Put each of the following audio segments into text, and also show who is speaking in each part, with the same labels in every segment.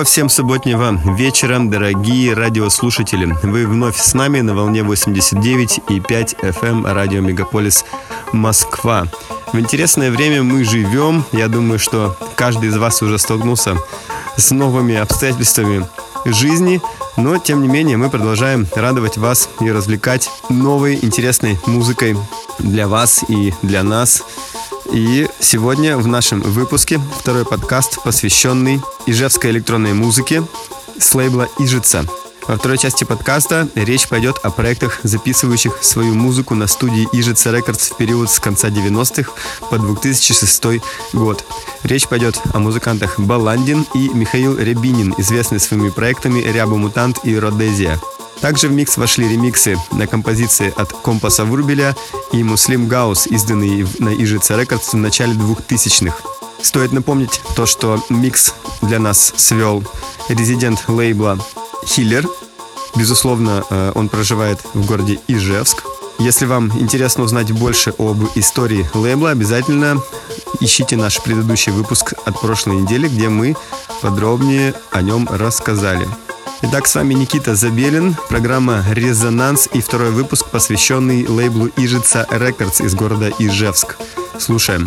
Speaker 1: Доброго всем субботнего вечера, дорогие радиослушатели. Вы вновь с нами на волне 89 и 5 FM радио Мегаполис Москва. В интересное время мы живем. Я думаю, что каждый из вас уже столкнулся с новыми обстоятельствами жизни, но тем не менее мы продолжаем радовать вас и развлекать новой интересной музыкой для вас и для нас. И сегодня в нашем выпуске второй подкаст, посвященный ижевской электронной музыке с лейбла «Ижица». Во второй части подкаста речь пойдет о проектах, записывающих свою музыку на студии Ижица Records в период с конца 90-х по 2006 год. Речь пойдет о музыкантах Баландин и Михаил Рябинин, известные своими проектами «Ряба Мутант» и «Родезия». Также в микс вошли ремиксы на композиции от Компаса Врубеля и Muslimgauze, изданные на Ижица Records в начале 2000-х. Стоит напомнить то, что микс для нас свел резидент лейбла Хиллер. Безусловно, э, он проживает в городе Ижевск. Если вам интересно узнать больше об истории лейбла, обязательно ищите наш предыдущий выпуск от прошлой недели, где мы подробнее о нем рассказали. Итак, с вами Никита Забелин, программа «Резонанс» и второй выпуск, посвященный лейблу Ижица Records из города Ижевск. Слушаем.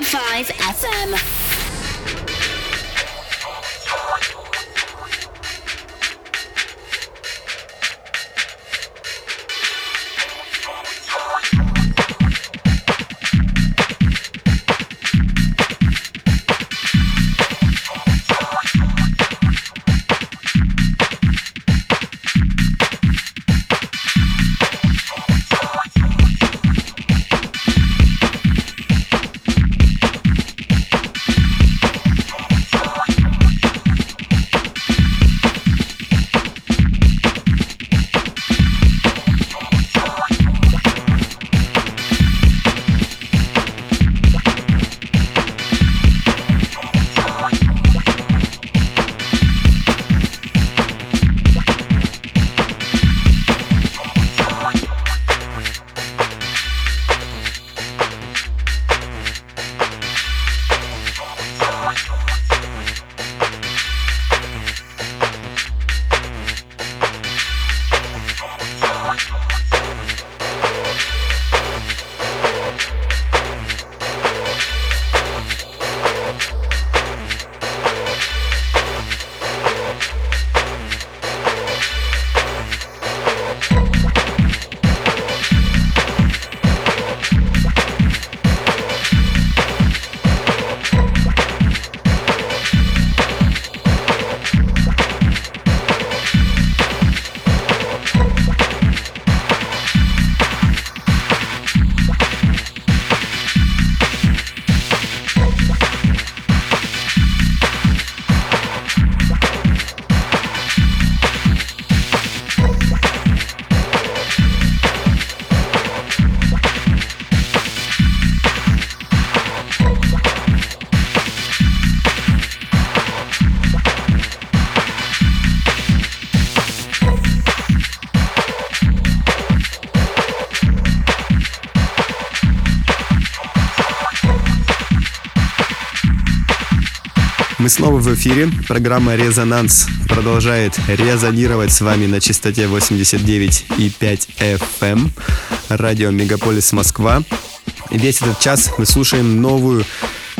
Speaker 2: 1.5.
Speaker 1: Мы снова в эфире. Программа «Резонанс» продолжает резонировать с вами на частоте 89,5 FM. Радио «Мегаполис Москва». Весь этот час мы слушаем новую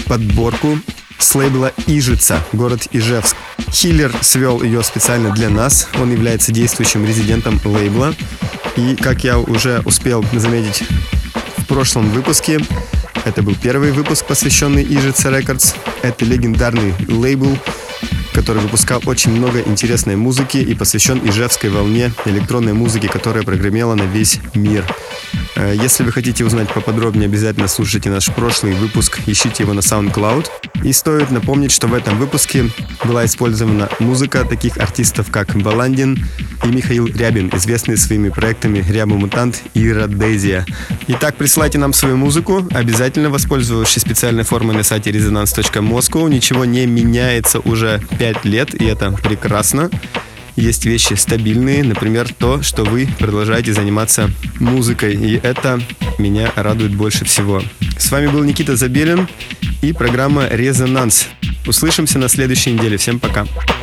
Speaker 1: подборку с лейбла «Ижица», город Ижевск. Хиллер свел ее специально для нас. Он является действующим резидентом лейбла. И, как я уже успел заметить в прошлом выпуске, это был первый выпуск, посвященный Ижица Records. Это легендарный лейбл, который выпускал очень много интересной музыки и посвящен ижевской волне электронной музыки, которая прогремела на весь мир. Э, Если вы хотите узнать поподробнее, обязательно слушайте наш прошлый выпуск, ищите его на SoundCloud. И стоит напомнить, что в этом выпуске была использована музыка таких артистов, как Баландин и Михаил Рябин, известные своими проектами Ряба Мутант и Родезия. Итак, присылайте нам свою музыку, обязательно воспользовавшись специальной формой на сайте resonance.moscow. Ничего не меняется уже 5 лет, и это прекрасно. Есть вещи стабильные, например, то, что вы продолжаете заниматься музыкой, и это меня радует больше всего. С вами был Никита Забелин и программа «Резонанс». Услышимся на следующей неделе. Всем пока.
Speaker 3: Thank